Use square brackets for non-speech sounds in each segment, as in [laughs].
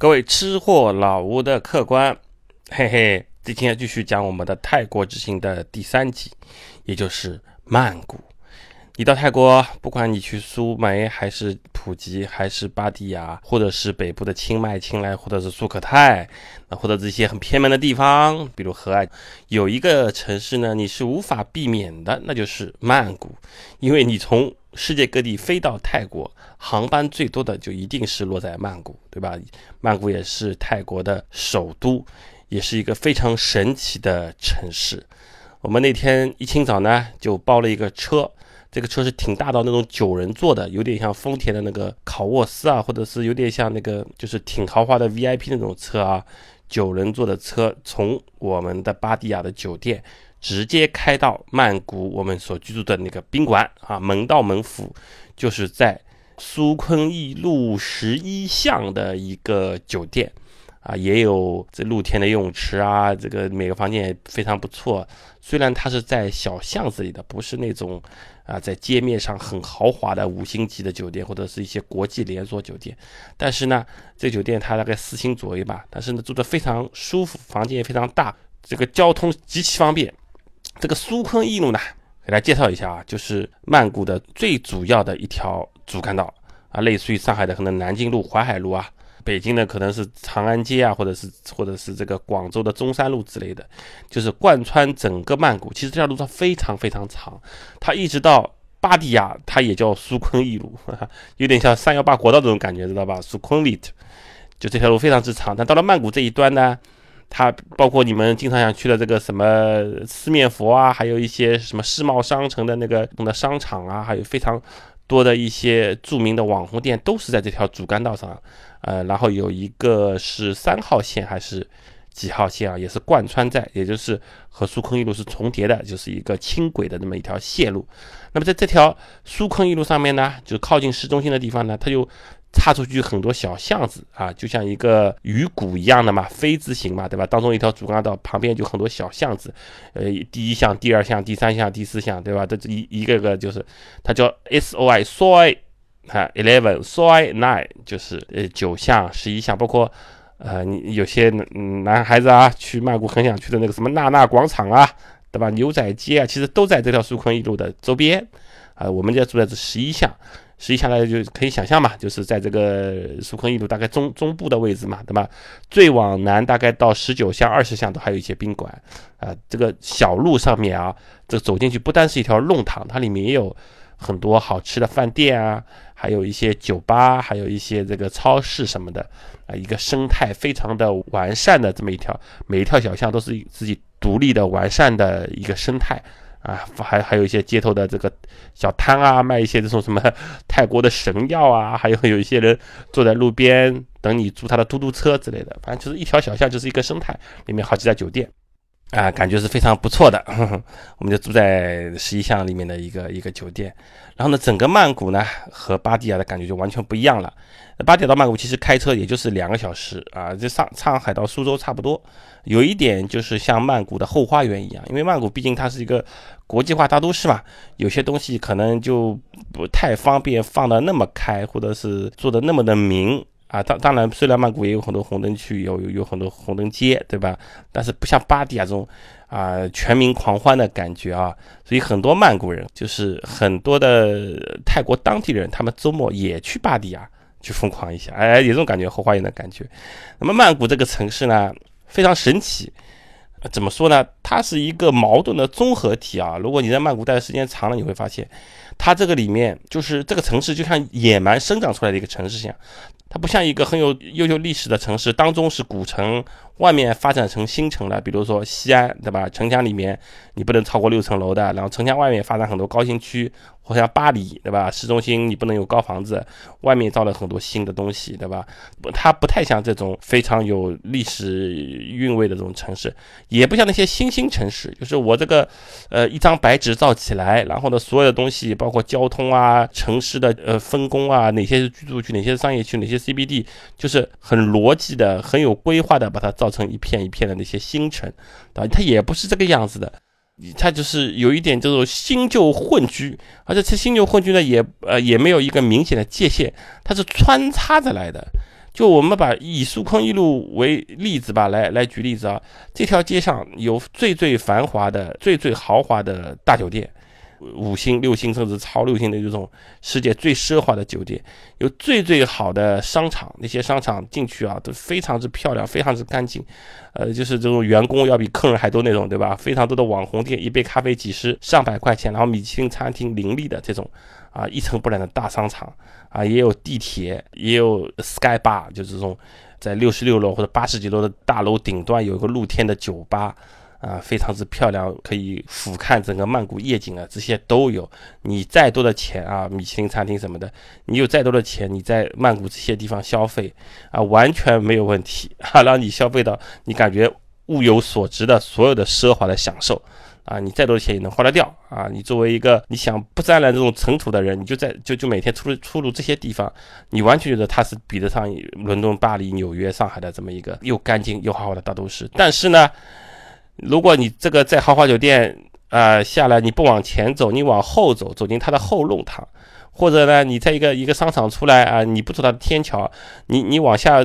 各位吃货老吴的客官，嘿嘿，今天继续讲我们的泰国之行的第三集，也就是曼谷。你到泰国，不管你去苏梅，还是普吉，还是芭堤雅，或者是北部的清迈、清莱，或者是苏可泰，啊，或者这些很偏门的地方，比如河岸，有一个城市呢，你是无法避免的，那就是曼谷，因为你从世界各地飞到泰国，航班最多的就一定是落在曼谷，对吧？曼谷也是泰国的首都，也是一个非常神奇的城市。我们那天一清早呢，就包了一个车，这个车是挺大到那种九人座的，有点像丰田的那个考沃斯啊，或者是有点像那个就是挺豪华的 VIP 那种车啊，九人座的车，从我们的巴蒂亚的酒店。直接开到曼谷，我们所居住的那个宾馆啊，门到门府，就是在苏坤义路十一巷的一个酒店啊，也有这露天的游泳池啊，这个每个房间也非常不错。虽然它是在小巷子里的，不是那种啊在街面上很豪华的五星级的酒店或者是一些国际连锁酒店，但是呢，这酒店它大概四星左右吧，但是呢住得非常舒服，房间也非常大，这个交通极其方便。这个苏坤义路呢，给大家介绍一下啊，就是曼谷的最主要的一条主干道啊，类似于上海的可能南京路、淮海路啊，北京的可能是长安街啊，或者是或者是这个广州的中山路之类的，就是贯穿整个曼谷。其实这条路上非常非常长，它一直到芭提雅，它也叫苏坤义路，[laughs] 有点像三幺八国道这种感觉，知道吧？苏坤里，就这条路非常之长。但到了曼谷这一端呢？它包括你们经常想去的这个什么四面佛啊，还有一些什么世贸商城的那个的商场啊，还有非常多的一些著名的网红店，都是在这条主干道上。呃，然后有一个是三号线还是几号线啊，也是贯穿在，也就是和苏坤一路是重叠的，就是一个轻轨的那么一条线路。那么在这条苏坤一路上面呢，就靠近市中心的地方呢，它就。插出去很多小巷子啊，就像一个鱼骨一样的嘛，飞字形嘛，对吧？当中一条主干道旁边就很多小巷子，呃，第一巷、第二巷、第三巷、第四巷，对吧？这一一个个就是，它叫 S O I Soi 啊，Eleven Soi Nine，就是呃九巷、十一巷，包括呃你有些男孩子啊去曼谷很想去的那个什么娜娜广场啊，对吧？牛仔街啊，其实都在这条苏坤一路的周边啊。我们家住在这十一巷。实际下来就可以想象嘛，就是在这个苏坤一路大概中中部的位置嘛，对吧？最往南大概到十九巷、二十巷都还有一些宾馆啊。这个小路上面啊，这走进去不单是一条弄堂，它里面也有很多好吃的饭店啊，还有一些酒吧，还有一些这个超市什么的啊。一个生态非常的完善的这么一条，每一条小巷都是自己独立的完善的一个生态。啊，还还有一些街头的这个小摊啊，卖一些这种什么 [laughs] 泰国的神药啊，还有有一些人坐在路边等你租他的嘟嘟车之类的，反正就是一条小巷就是一个生态，里面好几家酒店，啊，感觉是非常不错的。[laughs] 我们就住在十一巷里面的一个一个酒店，然后呢，整个曼谷呢和芭提雅的感觉就完全不一样了。芭提雅到曼谷其实开车也就是两个小时啊，就上上海到苏州差不多。有一点就是像曼谷的后花园一样，因为曼谷毕竟它是一个国际化大都市嘛，有些东西可能就不太方便放的那么开，或者是做的那么的明啊。当当然，虽然曼谷也有很多红灯区，有有有很多红灯街，对吧？但是不像芭提雅这种啊全民狂欢的感觉啊。所以很多曼谷人，就是很多的泰国当地人，他们周末也去芭提雅去疯狂一下，哎，有这种感觉，后花园的感觉。那么曼谷这个城市呢？非常神奇，怎么说呢？它是一个矛盾的综合体啊。如果你在曼谷待的时间长了，你会发现，它这个里面就是这个城市就像野蛮生长出来的一个城市一样，它不像一个很有悠久历史的城市，当中是古城，外面发展成新城了。比如说西安，对吧？城墙里面你不能超过六层楼的，然后城墙外面发展很多高新区。或像巴黎，对吧？市中心你不能有高房子，外面造了很多新的东西，对吧？它不太像这种非常有历史韵味的这种城市，也不像那些新兴城市，就是我这个，呃，一张白纸造起来，然后呢，所有的东西，包括交通啊、城市的呃分工啊，哪些是居住区，哪些是商业区，哪些 CBD，就是很逻辑的、很有规划的把它造成一片一片的那些新城，啊？它也不是这个样子的。它就是有一点这种新旧混居，而且这新旧混居呢，也呃也没有一个明显的界限，它是穿插着来的。就我们把以苏昆一路为例子吧，来来举例子啊，这条街上有最最繁华的、最最豪华的大酒店。五星、六星甚至超六星的这种世界最奢华的酒店，有最最好的商场，那些商场进去啊都非常之漂亮，非常之干净，呃，就是这种员工要比客人还多那种，对吧？非常多的网红店，一杯咖啡几十上百块钱，然后米其林餐厅林立的这种啊一尘不染的大商场啊，也有地铁，也有 Sky Bar，就这种在六十六楼或者八十几楼的大楼顶端有一个露天的酒吧。啊，非常之漂亮，可以俯瞰整个曼谷夜景啊，这些都有。你再多的钱啊，米其林餐厅什么的，你有再多的钱，你在曼谷这些地方消费啊，完全没有问题啊，[laughs] 让你消费到你感觉物有所值的所有的奢华的享受啊，你再多的钱也能花得掉啊。你作为一个你想不沾染这种尘土的人，你就在就就每天出入出入这些地方，你完全觉得它是比得上伦敦、巴黎、纽约、上海的这么一个又干净又豪华的大都市。但是呢。如果你这个在豪华酒店啊下来，你不往前走，你往后走，走进它的后弄堂，或者呢，你在一个一个商场出来啊，你不走它的天桥，你你往下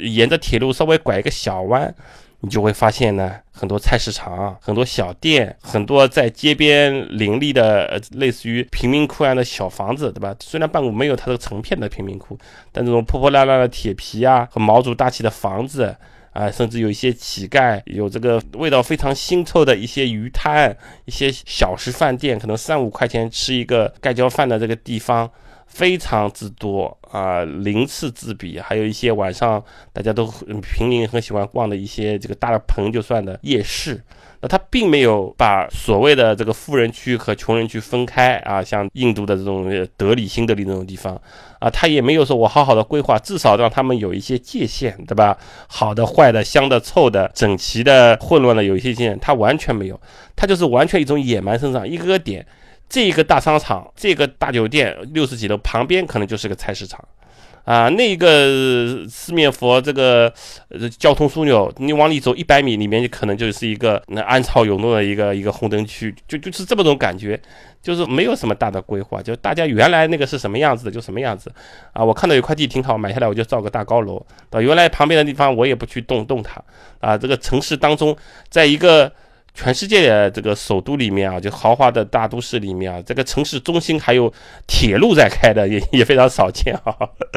沿着铁路稍微拐一个小弯，你就会发现呢，很多菜市场，很多小店，很多在街边林立的类似于贫民窟样的小房子，对吧？虽然曼谷没有它这个成片的贫民窟，但这种破破烂烂的铁皮啊和毛竹大气的房子。啊，甚至有一些乞丐，有这个味道非常腥臭的一些鱼摊，一些小食饭店，可能三五块钱吃一个盖浇饭的这个地方非常之多啊，鳞次栉比。还有一些晚上大家都平民很喜欢逛的一些这个大的棚就算的夜市。那他并没有把所谓的这个富人区和穷人区分开啊，像印度的这种德里、新德里那种地方啊，他也没有说我好好的规划，至少让他们有一些界限，对吧？好的、坏的、香的、臭的、整齐的、混乱的，有一些界限，他完全没有，他就是完全一种野蛮生长，一个个点，这个大商场、这个大酒店六十几楼旁边可能就是个菜市场。啊，那个四面佛这个呃交通枢纽，你往里走一百米，里面就可能就是一个那暗潮涌动的一个一个红灯区，就就是这么种感觉，就是没有什么大的规划，就大家原来那个是什么样子的就什么样子。啊，我看到有块地挺好，买下来我就造个大高楼。啊，原来旁边的地方我也不去动动它。啊，这个城市当中，在一个。全世界这个首都里面啊，就豪华的大都市里面啊，这个城市中心还有铁路在开的，也也非常少见啊。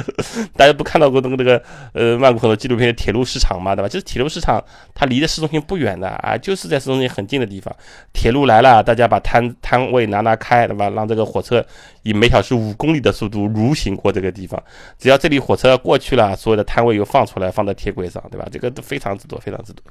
[laughs] 大家不看到过那个那个呃曼谷很多纪录片的铁路市场嘛，对吧？就是铁路市场，它离的市中心不远的啊，就是在市中心很近的地方。铁路来了，大家把摊摊位拿拿开，对吧？让这个火车以每小时五公里的速度蠕行过这个地方。只要这里火车过去了，所有的摊位又放出来，放在铁轨上，对吧？这个都非常之多，非常之多。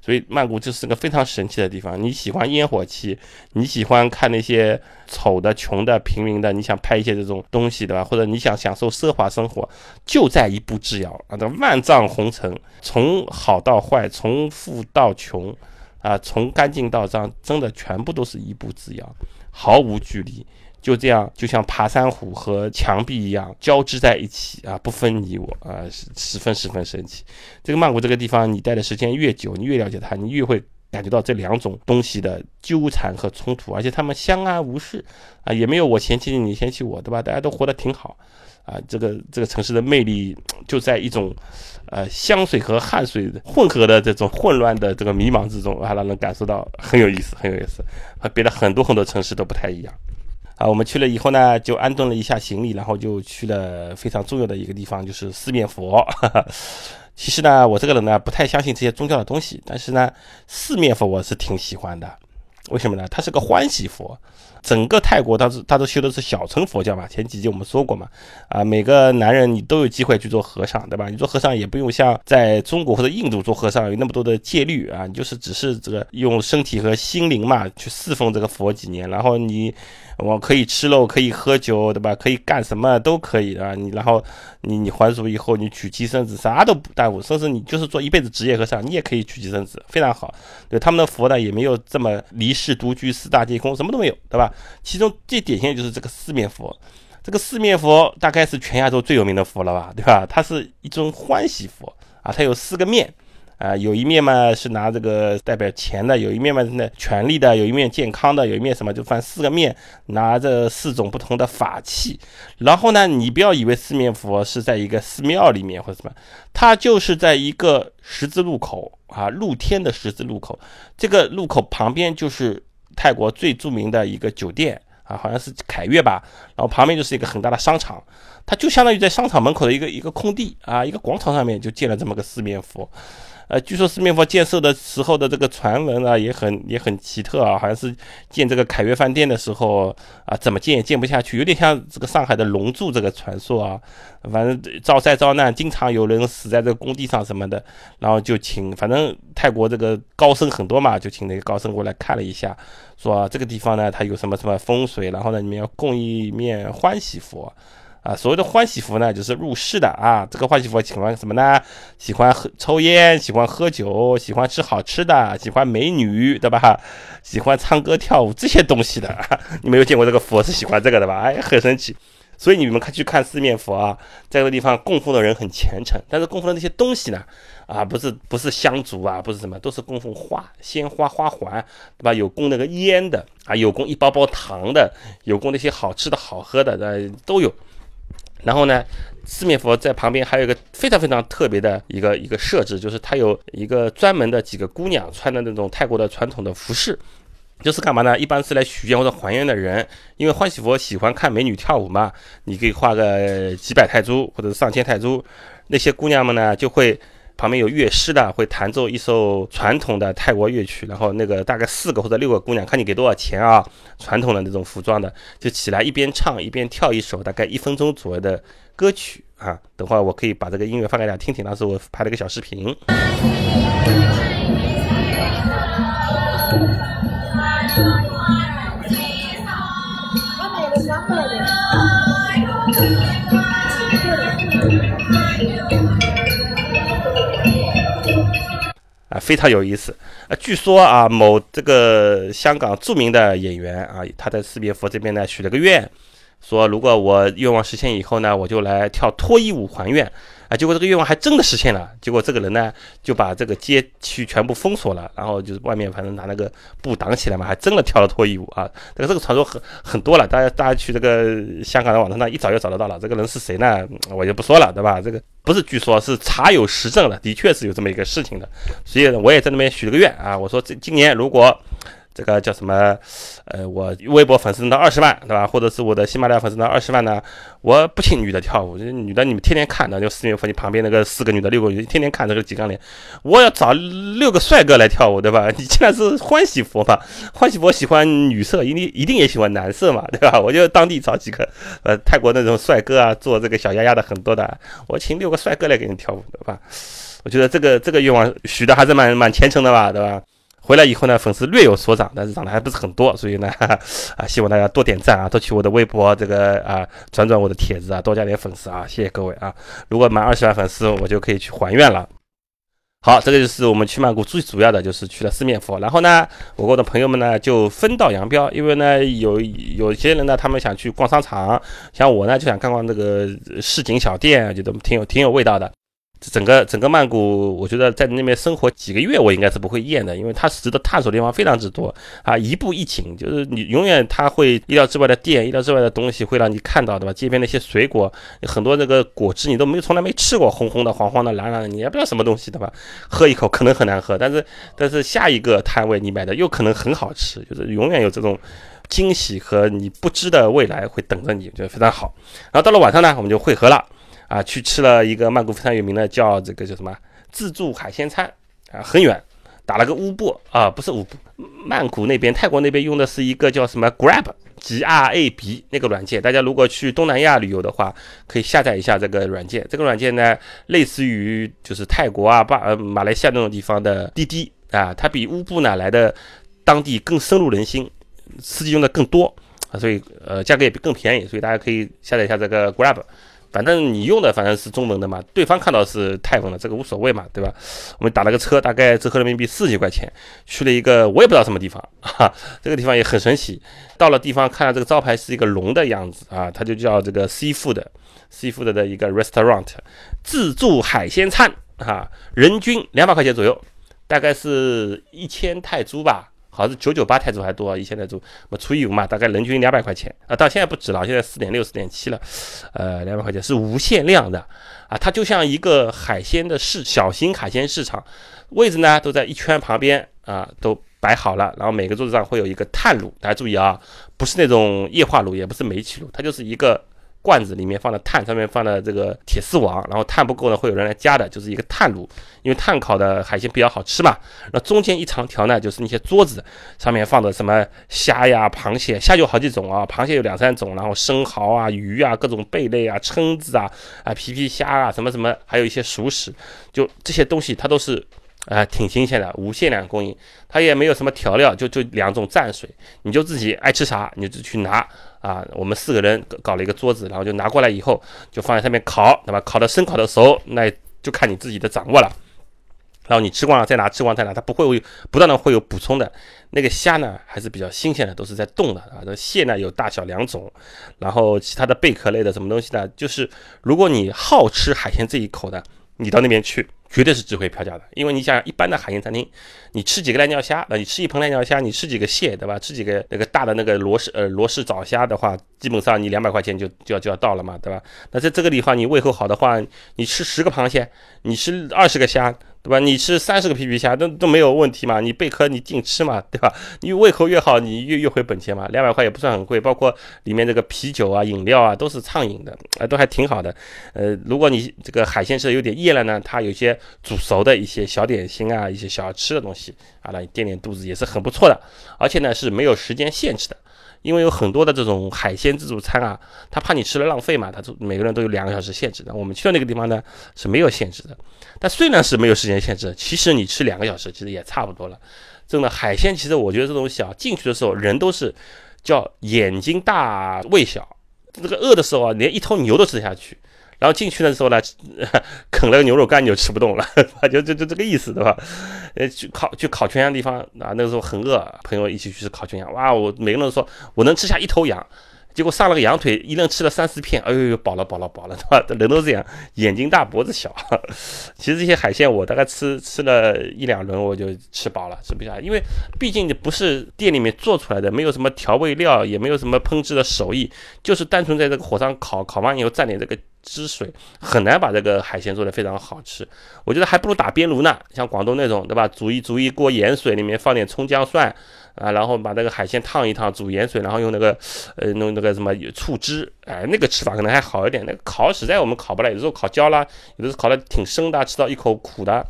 所以曼谷就是个非常神奇的地方。你喜欢烟火气，你喜欢看那些丑的、穷的、平民的，你想拍一些这种东西，对吧？或者你想享受奢华生活，就在一步之遥啊！这万丈红尘，从好到坏，从富到穷，啊，从干净到脏，真的全部都是一步之遥，毫无距离。就这样，就像爬山虎和墙壁一样交织在一起啊，不分你我啊，是十分十分神奇。这个曼谷这个地方，你待的时间越久，你越了解它，你越会感觉到这两种东西的纠缠和冲突，而且他们相安无事啊，也没有我嫌弃你，你嫌弃我，对吧？大家都活得挺好啊。这个这个城市的魅力就在一种呃香水和汗水混合的这种混乱的这个迷茫之中啊，让人感受到很有意思，很有意思，和别的很多很多城市都不太一样。啊，我们去了以后呢，就安顿了一下行李，然后就去了非常重要的一个地方，就是四面佛。[laughs] 其实呢，我这个人呢不太相信这些宗教的东西，但是呢，四面佛我是挺喜欢的。为什么呢？它是个欢喜佛。整个泰国，它是它都修的是小乘佛教嘛。前几集我们说过嘛，啊，每个男人你都有机会去做和尚，对吧？你做和尚也不用像在中国或者印度做和尚有那么多的戒律啊，你就是只是这个用身体和心灵嘛去侍奉这个佛几年，然后你我可以吃肉，可以喝酒，对吧？可以干什么都可以啊。你然后你你还俗以后，你娶妻生子啥都不耽误，甚至你就是做一辈子职业和尚，你也可以娶妻生子，非常好。对他们的佛呢，也没有这么离世独居、四大皆空，什么都没有，对吧？其中最典型的就是这个四面佛，这个四面佛大概是全亚洲最有名的佛了吧，对吧？它是一尊欢喜佛啊，它有四个面啊，有一面嘛是拿这个代表钱的，有一面嘛是那权力的，有一面健康的，有一面什么就翻四个面，拿着四种不同的法器。然后呢，你不要以为四面佛是在一个寺庙里面或者什么，它就是在一个十字路口啊，露天的十字路口。这个路口旁边就是泰国最著名的一个酒店啊，好像是凯悦吧。然后旁边就是一个很大的商场，它就相当于在商场门口的一个一个空地啊，一个广场上面就建了这么个四面佛。呃，据说四面佛建设的时候的这个传闻啊，也很也很奇特啊，好像是建这个凯悦饭店的时候啊，怎么建也建不下去，有点像这个上海的龙柱这个传说啊。反正遭灾遭难，经常有人死在这个工地上什么的，然后就请，反正泰国这个高僧很多嘛，就请那个高僧过来看了一下，说这个地方呢，它有什么什么风水，然后呢，你们要供一面欢喜佛。啊，所谓的欢喜佛呢，就是入世的啊。这个欢喜佛喜欢什么呢？喜欢喝抽烟，喜欢喝酒，喜欢吃好吃的，喜欢美女，对吧？喜欢唱歌跳舞这些东西的。你没有见过这个佛是喜欢这个的吧？哎，很神奇。所以你们看去看四面佛啊，在这个地方供奉的人很虔诚，但是供奉的那些东西呢，啊，不是不是香烛啊，不是什么，都是供奉花、鲜花、花环，对吧？有供那个烟的啊，有供一包包糖的，有供那些好吃的好喝的，呃，都有。然后呢，四面佛在旁边还有一个非常非常特别的一个一个设置，就是它有一个专门的几个姑娘穿的那种泰国的传统的服饰，就是干嘛呢？一般是来许愿或者还愿的人，因为欢喜佛喜欢看美女跳舞嘛，你可以画个几百泰铢或者上千泰铢，那些姑娘们呢就会。旁边有乐师的，会弹奏一首传统的泰国乐曲，然后那个大概四个或者六个姑娘，看你给多少钱啊，传统的那种服装的，就起来一边唱一边跳一首大概一分钟左右的歌曲啊。等会儿我可以把这个音乐放给大家听听，当时我拍了个小视频。[laughs] 啊，非常有意思。啊，据说啊，某这个香港著名的演员啊，他在四面佛这边呢许了个愿，说如果我愿望实现以后呢，我就来跳脱衣舞还愿。啊，结果这个愿望还真的实现了。结果这个人呢，就把这个街区全部封锁了，然后就是外面反正拿那个布挡起来嘛，还真的跳了脱衣舞啊。这个这个传说很很多了，大家大家去这个香港的网站上一找就找得到了。这个人是谁呢？我就不说了，对吧？这个不是据说，是查有实证的，的确是有这么一个事情的。所以我也在那边许了个愿啊，我说这今年如果。这个叫什么？呃，我微博粉丝到二十万，对吧？或者是我的喜马拉雅粉丝到二十万呢？我不请女的跳舞，女的你们天天看的，就四面佛你旁边那个四个女的六个女的，天天看这个几张脸。我要找六个帅哥来跳舞，对吧？[laughs] 你既然是欢喜佛嘛，欢喜佛喜欢女色，一定一定也喜欢男色嘛，对吧？我就当地找几个呃泰国那种帅哥啊，做这个小丫丫的很多的，我请六个帅哥来给你跳舞，对吧？我觉得这个这个愿望许的还是蛮蛮虔诚的吧，对吧？回来以后呢，粉丝略有所涨，但是涨得还不是很多，所以呢，[laughs] 啊，希望大家多点赞啊，多去我的微博这个啊转转我的帖子啊，多加点粉丝啊，谢谢各位啊！如果满二十万粉丝，我就可以去还愿了。好，这个就是我们去曼谷最主要的就是去了四面佛，然后呢，我跟我的朋友们呢就分道扬镳，因为呢有有些人呢他们想去逛商场，像我呢就想看逛这个市井小店，觉得挺有挺有味道的。整个整个曼谷，我觉得在那边生活几个月，我应该是不会厌的，因为它值得探索的地方非常之多啊！一步一景，就是你永远它会意料之外的店，意料之外的东西会让你看到，对吧？街边那些水果，很多那个果汁你都没从来没吃过，红红的、黄黄的、蓝蓝的，你也不知道什么东西，对吧？喝一口可能很难喝，但是但是下一个摊位你买的又可能很好吃，就是永远有这种惊喜和你不知的未来会等着你，就非常好。然后到了晚上呢，我们就汇合了。啊，去吃了一个曼谷非常有名的叫这个叫什么自助海鲜餐啊，很远，打了个乌布啊，不是乌布，曼谷那边泰国那边用的是一个叫什么 Grab，G R A B 那个软件，大家如果去东南亚旅游的话，可以下载一下这个软件。这个软件呢，类似于就是泰国啊、巴呃马来西亚那种地方的滴滴啊，它比乌布呢来的当地更深入人心，司机用的更多啊，所以呃价格也更便宜，所以大家可以下载一下这个 Grab。反正你用的反正是中文的嘛，对方看到是泰文的，这个无所谓嘛，对吧？我们打了个车，大概折合人民币四十几块钱，去了一个我也不知道什么地方，[laughs] 哈，这个地方也很神奇。到了地方，看到这个招牌是一个龙的样子啊，它就叫这个 seafood，seafood 的一个 restaurant，自助海鲜餐哈，人均两百块钱左右，大概是一千泰铢吧。好像是九九八泰铢还多，一千泰铢，我除以五嘛，大概人均两百块钱啊。到现在不止了，现在四点六、四点七了，呃，两百块钱是无限量的啊。它就像一个海鲜的市，小型海鲜市场，位置呢都在一圈旁边啊，都摆好了。然后每个桌子上会有一个炭炉，大家注意啊，不是那种液化炉，也不是煤气炉，它就是一个。罐子里面放的炭，上面放的这个铁丝网，然后炭不够呢，会有人来加的，就是一个炭炉，因为炭烤的海鲜比较好吃嘛。那中间一长条呢，就是那些桌子，上面放的什么虾呀、螃蟹，虾有好几种啊，螃蟹有两三种，然后生蚝啊、鱼啊、各种贝类啊、蛏子啊、啊皮皮虾啊，什么什么，还有一些熟食，就这些东西它都是。啊，挺新鲜的，无限量供应，它也没有什么调料，就就两种蘸水，你就自己爱吃啥你就去拿啊。我们四个人搞了一个桌子，然后就拿过来以后就放在上面烤，对吧？烤的生，烤的熟，那就看你自己的掌握了。然后你吃光了再拿，吃光再拿，它不会不断的会有补充的。那个虾呢还是比较新鲜的，都是在冻的啊。这蟹呢有大小两种，然后其他的贝壳类的什么东西呢，就是如果你好吃海鲜这一口的，你到那边去。绝对是值回票价的，因为你想一般的海鲜餐厅，你吃几个濑尿虾，那你吃一盆濑尿虾，你吃几个蟹，对吧？吃几个那个大的那个罗氏呃罗氏早虾的话，基本上你两百块钱就就要就要到了嘛，对吧？那在这个地方你胃口好的话，你吃十个螃蟹，你吃二十个虾。对吧？你吃三十个皮皮虾都都没有问题嘛？你贝壳你净吃嘛？对吧？你胃口越好，你越越回本钱嘛。两百块也不算很贵，包括里面这个啤酒啊、饮料啊都是畅饮的，啊，都还挺好的。呃，如果你这个海鲜吃的有点厌了呢，它有些煮熟的一些小点心啊、一些小吃的东西啊，来垫垫肚子也是很不错的。而且呢是没有时间限制的。因为有很多的这种海鲜自助餐啊，他怕你吃了浪费嘛，他就每个人都有两个小时限制的。我们去的那个地方呢是没有限制的，但虽然是没有时间限制，其实你吃两个小时其实也差不多了。真的海鲜，其实我觉得这东西啊，进去的时候人都是叫眼睛大胃小，这个饿的时候啊，连一头牛都吃得下去。然后进去的时候呢，[laughs] 啃了个牛肉干就吃不动了，[laughs] 就就就这个意思，对吧？呃，去烤去烤全羊的地方啊，那个时候很饿，朋友一起去吃烤全羊，哇，我每个人都说我能吃下一头羊。结果上了个羊腿，一人吃了三四片，哎呦，饱了饱了饱了，[laughs] 对吧？人都这样，眼睛大脖子小。其实这些海鲜我大概吃吃了一两轮，我就吃饱了，吃不下，因为毕竟不是店里面做出来的，没有什么调味料，也没有什么烹制的手艺，就是单纯在这个火上烤，烤完以后蘸点这个汁水，很难把这个海鲜做的非常好吃。我觉得还不如打边炉呢，像广东那种，对吧？煮一煮一锅盐水，里面放点葱姜蒜。啊，然后把那个海鲜烫一烫，煮盐水，然后用那个，呃，弄那个什么醋汁，哎，那个吃法可能还好一点。那个烤实在我们烤不来，有时候烤焦了，有的是烤的挺生的，吃到一口苦的。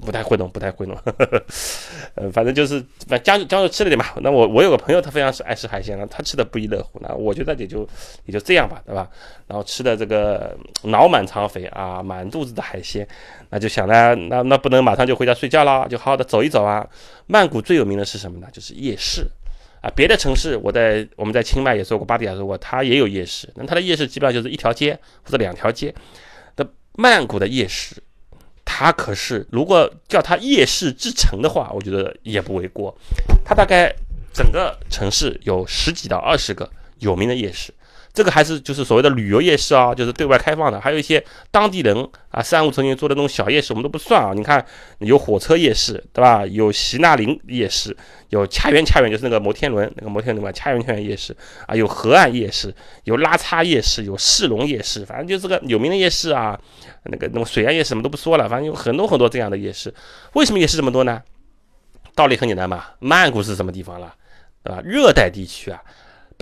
不太会弄，不太会弄，[laughs] 呃，反正就是，反正江江浙吃了点吧。那我我有个朋友，他非常是爱吃海鲜了，他吃的不亦乐乎。那我觉得也就也就这样吧，对吧？然后吃的这个脑满肠肥啊，满肚子的海鲜，那就想呢，那那不能马上就回家睡觉了，就好好的走一走啊。曼谷最有名的是什么呢？就是夜市啊。别的城市，我在我们在清迈也说过，芭提雅说过，它也有夜市，那它的夜市基本上就是一条街或者两条街。那曼谷的夜市。它可是，如果叫它夜市之城的话，我觉得也不为过。它大概整个城市有十几到二十个有名的夜市。这个还是就是所谓的旅游夜市啊，就是对外开放的，还有一些当地人啊三五成群做的那种小夜市，我们都不算啊。你看有火车夜市，对吧？有席纳林夜市，有恰园恰园就是那个摩天轮那个摩天轮嘛，恰园恰园夜市啊，有河岸夜市，有拉差夜市，有市龙夜市，反正就这个有名的夜市啊，那个那种水岸夜市什么都不说了，反正有很多很多这样的夜市。为什么夜市这么多呢？道理很简单嘛，曼谷是什么地方了，对吧？热带地区啊。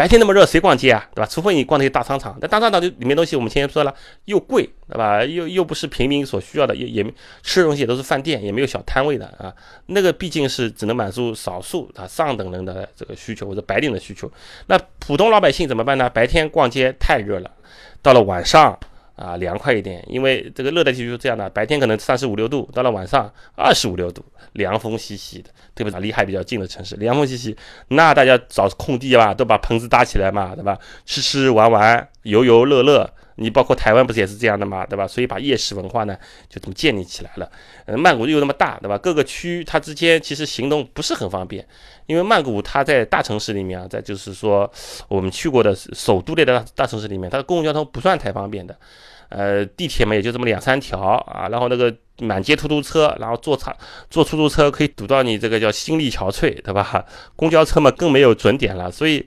白天那么热，谁逛街啊，对吧？除非你逛那些大商场，那大商场就里面东西，我们前面说了，又贵，对吧？又又不是平民所需要的，也也吃的东西也都是饭店，也没有小摊位的啊。那个毕竟是只能满足少数啊上等人的这个需求或者白领的需求。那普通老百姓怎么办呢？白天逛街太热了，到了晚上。啊，凉快一点，因为这个热带地区是这样的，白天可能三十五六度，到了晚上二十五六度，凉风习习的，特别是离海比较近的城市，凉风习习，那大家找空地吧，都把棚子搭起来嘛，对吧？吃吃玩玩，游游乐乐。你包括台湾不是也是这样的嘛，对吧？所以把夜市文化呢就这么建立起来了。呃，曼谷又那么大，对吧？各个区它之间其实行动不是很方便，因为曼谷它在大城市里面啊，在就是说我们去过的首都类的大城市里面，它的公共交通不算太方便的。呃，地铁嘛也就这么两三条啊，然后那个满街出租车，然后坐车坐出租车可以堵到你这个叫心力憔悴，对吧？公交车嘛更没有准点了，所以。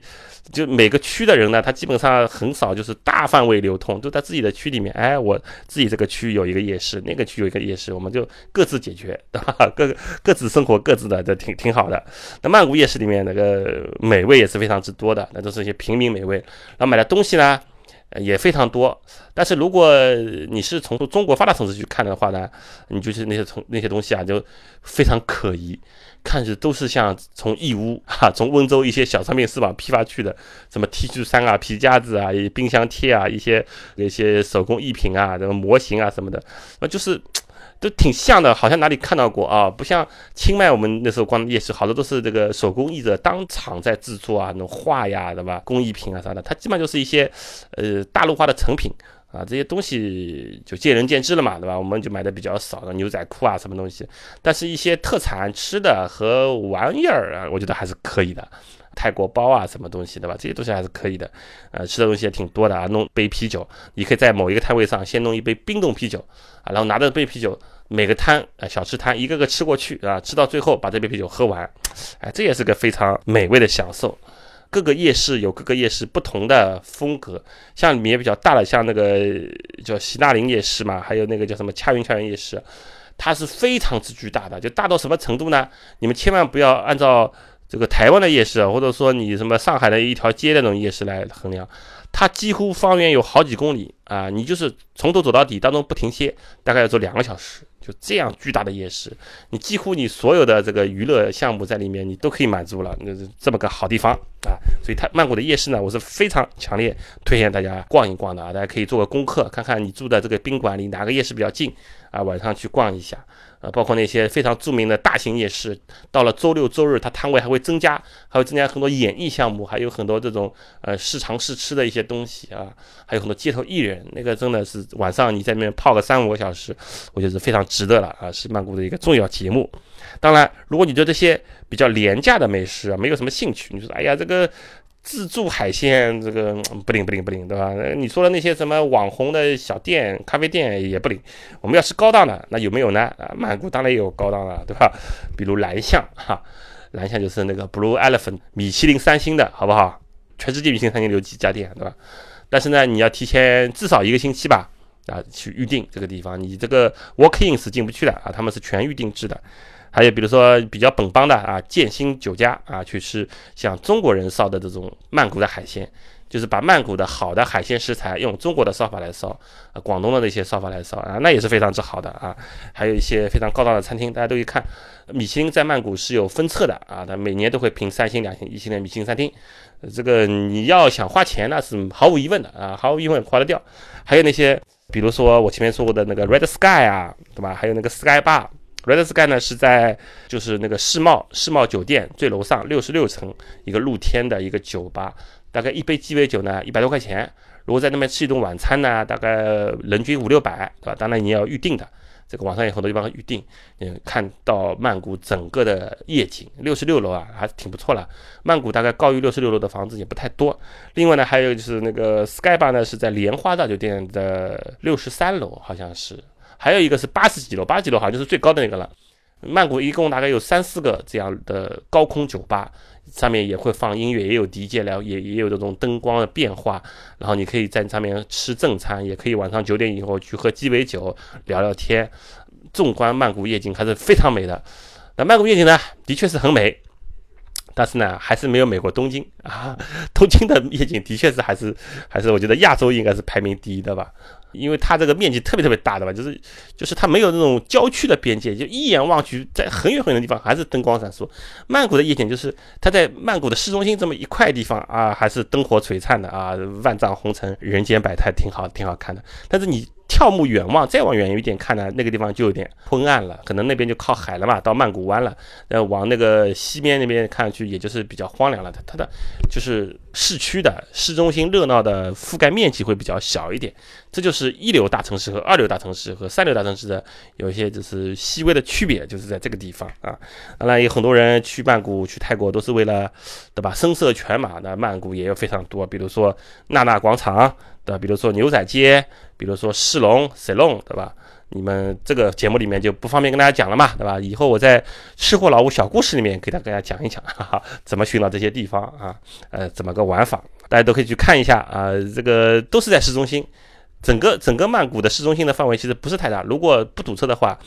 就每个区的人呢，他基本上很少就是大范围流通，都在自己的区里面。哎，我自己这个区有一个夜市，那个区有一个夜市，我们就各自解决，[laughs] 对吧？各各自生活各自的，这挺挺好的。那曼谷夜市里面那个美味也是非常之多的，那都是一些平民美味。然后买的东西呢？也非常多，但是如果你是从中国发达城市去看的话呢，你就是那些从那些东西啊，就非常可疑，看着都是像从义乌哈，从温州一些小商品市场批发去的，什么 T 恤衫啊、皮夹子啊、冰箱贴啊、一些那些手工艺品啊、什么模型啊什么的，那就是。都挺像的，好像哪里看到过啊？不像清迈，我们那时候逛夜市，好多都是这个手工艺者当场在制作啊，那画呀，对吧？工艺品啊啥的，它基本上就是一些呃大陆化的成品啊，这些东西就见仁见智了嘛，对吧？我们就买的比较少的牛仔裤啊，什么东西。但是一些特产吃的和玩意儿啊，我觉得还是可以的。泰国包啊，什么东西，对吧？这些东西还是可以的。呃，吃的东西也挺多的啊。弄杯啤酒，你可以在某一个摊位上先弄一杯冰冻啤酒啊，然后拿着杯啤酒。每个摊啊，小吃摊一个个吃过去啊，吃到最后把这杯啤酒喝完，哎，这也是个非常美味的享受。各个夜市有各个夜市不同的风格，像里面比较大的，像那个叫西纳林夜市嘛，还有那个叫什么恰云恰云夜市，它是非常之巨大的，就大到什么程度呢？你们千万不要按照这个台湾的夜市，或者说你什么上海的一条街那种夜市来衡量。它几乎方圆有好几公里啊，你就是从头走到底当中不停歇，大概要走两个小时。就这样巨大的夜市，你几乎你所有的这个娱乐项目在里面，你都可以满足了。那这么个好地方啊，所以它曼谷的夜市呢，我是非常强烈推荐大家逛一逛的啊。大家可以做个功课，看看你住的这个宾馆离哪个夜市比较近啊，晚上去逛一下。呃，包括那些非常著名的大型夜市，到了周六周日，它摊位还会增加，还会增加很多演艺项目，还有很多这种呃试尝试吃的一些东西啊，还有很多街头艺人，那个真的是晚上你在那边泡个三五个小时，我觉得是非常值得了啊，是曼谷的一个重要节目。当然，如果你对这些比较廉价的美食啊没有什么兴趣，你说哎呀这个。自助海鲜这个不灵不灵不灵，对吧？你说的那些什么网红的小店、咖啡店也不灵。我们要吃高档的，那有没有呢？啊，曼谷当然也有高档的，对吧？比如蓝象哈，蓝象就是那个 Blue Elephant 米其林三星的，好不好？全世界米其林三星有几家店，对吧？但是呢，你要提前至少一个星期吧，啊，去预定这个地方，你这个 Walk in 是进不去的啊，他们是全预定制的。还有比如说比较本帮的啊，建新酒家啊，去吃像中国人烧的这种曼谷的海鲜，就是把曼谷的好的海鲜食材用中国的烧法来烧，啊，广东的那些烧法来烧啊，那也是非常之好的啊。还有一些非常高档的餐厅，大家都可以看，米其林在曼谷是有分册的啊，它每年都会评三星、两星、一星的米其林餐厅。这个你要想花钱，那是毫无疑问的啊，毫无疑问花得掉。还有那些，比如说我前面说过的那个 Red Sky 啊，对吧？还有那个 Sky Bar。Red Sky 呢是在就是那个世贸世贸酒店最楼上六十六层一个露天的一个酒吧，大概一杯鸡尾酒呢一百多块钱。如果在那边吃一顿晚餐呢，大概人均五六百，对吧？当然你要预定的，这个网上有很多地方预定。嗯，看到曼谷整个的夜景，六十六楼啊，还是挺不错了。曼谷大概高于六十六楼的房子也不太多。另外呢，还有就是那个 Sky Bar 呢是在莲花大酒店的六十三楼，好像是。还有一个是八十几楼，八十几楼好像就是最高的那个了。曼谷一共大概有三四个这样的高空酒吧，上面也会放音乐，也有 DJ 聊，也也有这种灯光的变化。然后你可以在上面吃正餐，也可以晚上九点以后去喝鸡尾酒聊聊天。纵观曼谷夜景还是非常美的。那曼谷夜景呢，的确是很美，但是呢，还是没有美国东京啊。[laughs] 东京的夜景的确是还是还是我觉得亚洲应该是排名第一的吧。因为它这个面积特别特别大的吧，就是就是它没有那种郊区的边界，就一眼望去，在很远很远的地方还是灯光闪烁。曼谷的夜景就是它在曼谷的市中心这么一块地方啊，还是灯火璀璨的啊，万丈红尘，人间百态，挺好，挺好看的。但是你。眺目远望，再往远一点看呢，那个地方就有点昏暗了，可能那边就靠海了嘛，到曼谷湾了。呃，往那个西边那边看去，也就是比较荒凉了。它它的就是市区的市中心热闹的覆盖面积会比较小一点，这就是一流大城市和二流大城市和三流大城市的有一些就是细微的区别，就是在这个地方啊。当然，有很多人去曼谷、去泰国都是为了，对吧？声色犬马那曼谷也有非常多，比如说娜娜广场，对吧？比如说牛仔街，比如说世龙 （Salon），对吧？你们这个节目里面就不方便跟大家讲了嘛，对吧？以后我在吃货老吴小故事里面给大家讲一讲，哈哈，怎么寻找这些地方啊？呃，怎么个玩法？大家都可以去看一下啊。这个都是在市中心。整个整个曼谷的市中心的范围其实不是太大，如果不堵车的话，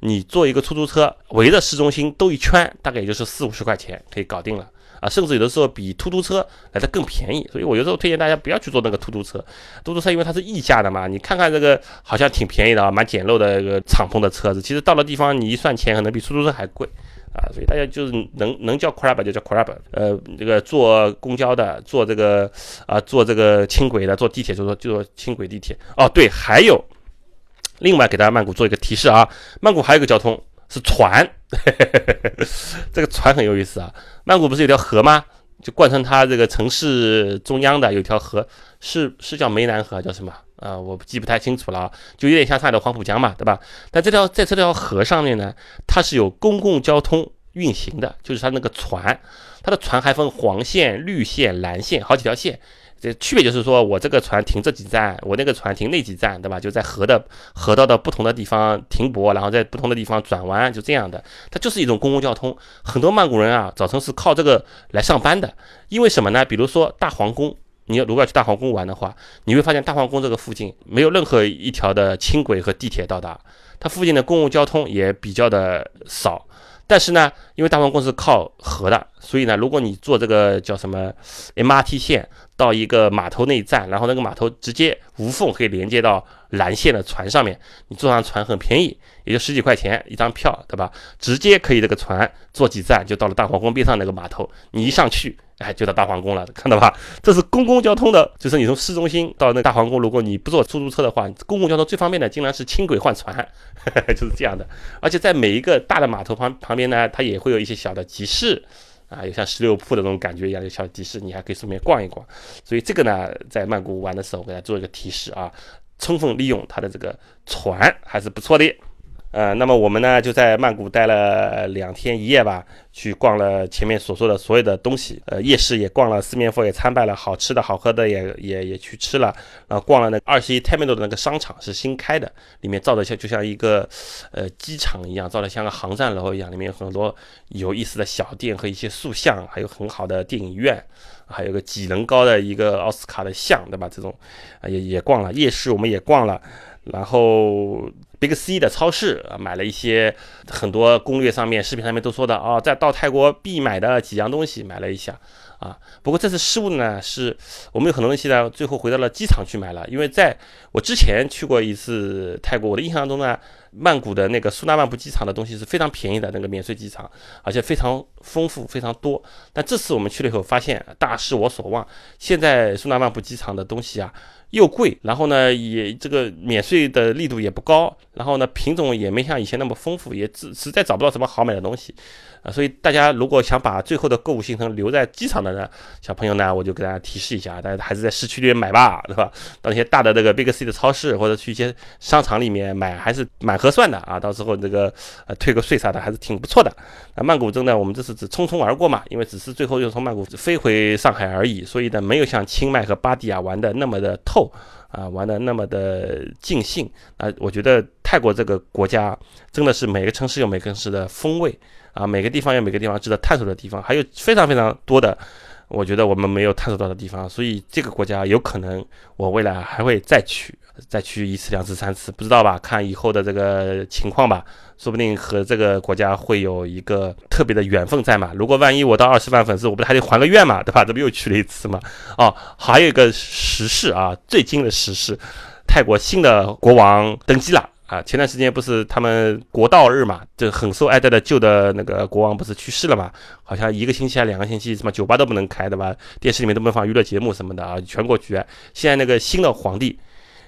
你坐一个出租车围着市中心兜一圈，大概也就是四五十块钱可以搞定了甚至有的时候比出租车来的更便宜。所以我有时候推荐大家不要去坐那个出租车，出租车因为它是溢价的嘛，你看看这个好像挺便宜的啊，蛮简陋的一个敞篷的车子，其实到了地方你一算钱，可能比出租车还贵。啊，所以大家就是能能叫 crab 就叫 crab，呃，这个坐公交的，坐这个啊，坐这个轻轨的，坐地铁就说就说轻轨地铁。哦，对，还有，另外给大家曼谷做一个提示啊，曼谷还有一个交通是船，这个船很有意思啊。曼谷不是有条河吗？就贯穿它这个城市中央的有条河，是是叫湄南河，叫什么？啊，我记不太清楚了，就有点像上海的黄浦江嘛，对吧？但这条在这条河上面呢，它是有公共交通运行的，就是它那个船，它的船还分黄线、绿线、蓝线，好几条线。区别就是说我这个船停这几站，我那个船停那几站，对吧？就在河的河道的不同的地方停泊，然后在不同的地方转弯，就这样的。它就是一种公共交通。很多曼谷人啊，早晨是靠这个来上班的，因为什么呢？比如说大皇宫。你要如果要去大皇宫玩的话，你会发现大皇宫这个附近没有任何一条的轻轨和地铁到达，它附近的公共交通也比较的少。但是呢，因为大皇宫是靠河的，所以呢，如果你坐这个叫什么 MRT 线到一个码头那站，然后那个码头直接无缝可以连接到蓝线的船上面，你坐上船很便宜，也就十几块钱一张票，对吧？直接可以这个船坐几站就到了大皇宫边上那个码头，你一上去。哎，就到大皇宫了，看到吧？这是公共交通的，就是你从市中心到那大皇宫，如果你不坐出租车的话，公共交通最方便的竟然是轻轨换船，[laughs] 就是这样的。而且在每一个大的码头旁旁边呢，它也会有一些小的集市，啊，有像石榴铺的那种感觉一样的小集市，你还可以顺便逛一逛。所以这个呢，在曼谷玩的时候，我给大家做一个提示啊，充分利用它的这个船还是不错的。呃，那么我们呢就在曼谷待了两天一夜吧，去逛了前面所说的所有的东西，呃，夜市也逛了，四面佛也参拜了，好吃的好喝的也也也去吃了，然后逛了那二十一 terminal 的那个商场是新开的，里面造的像就像一个呃机场一样，造的像个航站楼一样，里面有很多有意思的小店和一些塑像，还有很好的电影院，还有个几人高的一个奥斯卡的像，对吧？这种也也逛了夜市，我们也逛了，然后。Big C 的超市，买了一些很多攻略上面、视频上面都说的啊，在到泰国必买的几样东西，买了一下啊。不过这次失误呢，是我们有很多东西呢，最后回到了机场去买了，因为在我之前去过一次泰国，我的印象中呢，曼谷的那个苏纳曼布机场的东西是非常便宜的，那个免税机场，而且非常丰富、非常多。但这次我们去了以后，发现大失我所望，现在苏纳曼布机场的东西啊。又贵，然后呢，也这个免税的力度也不高，然后呢，品种也没像以前那么丰富，也实实在找不到什么好买的东西。啊所以大家如果想把最后的购物行程留在机场的呢，小朋友呢，我就给大家提示一下，大家还是在市区里面买吧，对吧？到那些大的这个 Big C 的超市或者去一些商场里面买，还是蛮合算的啊。到时候这个呃退个税啥的，还是挺不错的。那曼谷真的，我们这次只匆匆而过嘛，因为只是最后又从曼谷飞回上海而已，所以呢，没有像清迈和巴迪亚玩的那么的透后啊，玩的那么的尽兴啊。我觉得泰国这个国家真的是每个城市有每个城市的风味。啊，每个地方有每个地方值得探索的地方，还有非常非常多的，我觉得我们没有探索到的地方，所以这个国家有可能我未来还会再去，再去一次、两次、三次，不知道吧？看以后的这个情况吧，说不定和这个国家会有一个特别的缘分在嘛。如果万一我到二十万粉丝，我不是还得还个愿嘛，对吧？这不又去了一次嘛？哦，还有一个时事啊，最近的时事，泰国新的国王登基了。啊，前段时间不是他们国道日嘛，就很受爱戴的旧的那个国王不是去世了嘛？好像一个星期还两个星期，什么酒吧都不能开对吧？电视里面都不能放娱乐节目什么的啊，全国绝。现在那个新的皇帝，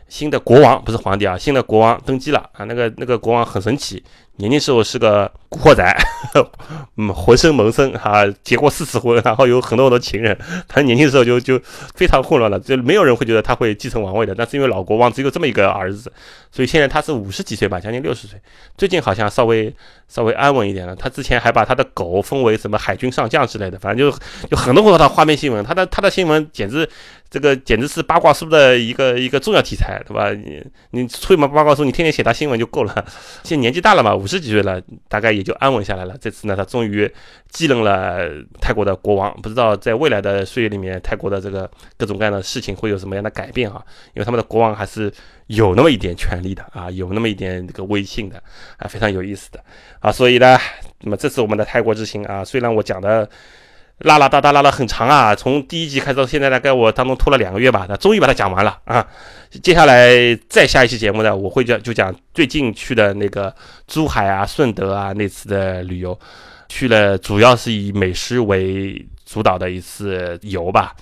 新的国王不是皇帝啊，新的国王登基了啊，那个那个国王很神奇，年轻时候是个古惑仔，[laughs] 嗯，浑身萌生哈，结过四次婚，然后有很多很多情人。他年轻的时候就就非常混乱了，就没有人会觉得他会继承王位的。但是因为老国王只有这么一个儿子，所以现在他是五十几岁吧，将近六十岁。最近好像稍微稍微安稳一点了。他之前还把他的狗封为什么海军上将之类的，反正就有很多很多的画面新闻。他的他的新闻简直。这个简直是八卦书的一个一个重要题材，对吧？你你出一本八卦书，你天天写他新闻就够了。现在年纪大了嘛，五十几岁了，大概也就安稳下来了。这次呢，他终于继任了泰国的国王。不知道在未来的岁月里面，泰国的这个各种各样的事情会有什么样的改变啊？因为他们的国王还是有那么一点权力的啊，有那么一点这个威信的啊，非常有意思的啊。所以呢，那么这次我们的泰国之行啊，虽然我讲的。拉拉哒哒拉了很长啊，从第一集开始到现在大概我当中拖了两个月吧，那终于把它讲完了啊。接下来再下一期节目呢，我会讲就讲最近去的那个珠海啊、顺德啊那次的旅游，去了主要是以美食为主导的一次游吧。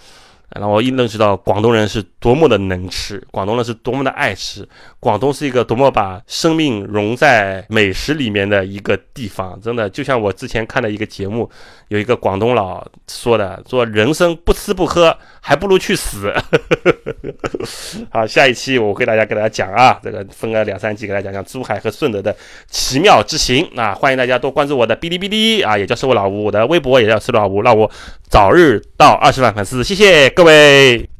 然后我一认识到广东人是多么的能吃，广东人是多么的爱吃，广东是一个多么把生命融在美食里面的一个地方。真的，就像我之前看的一个节目，有一个广东佬说的：“说人生不吃不喝，还不如去死。[laughs] ”好，下一期我给大家给大家讲啊，这个分个两三集给大家讲讲珠海和顺德的奇妙之行啊！欢迎大家多关注我的哔哩哔哩啊，也叫吃我老吴，我的微博也叫吃老吴，让我早日到二十万粉丝，谢谢各位。各位。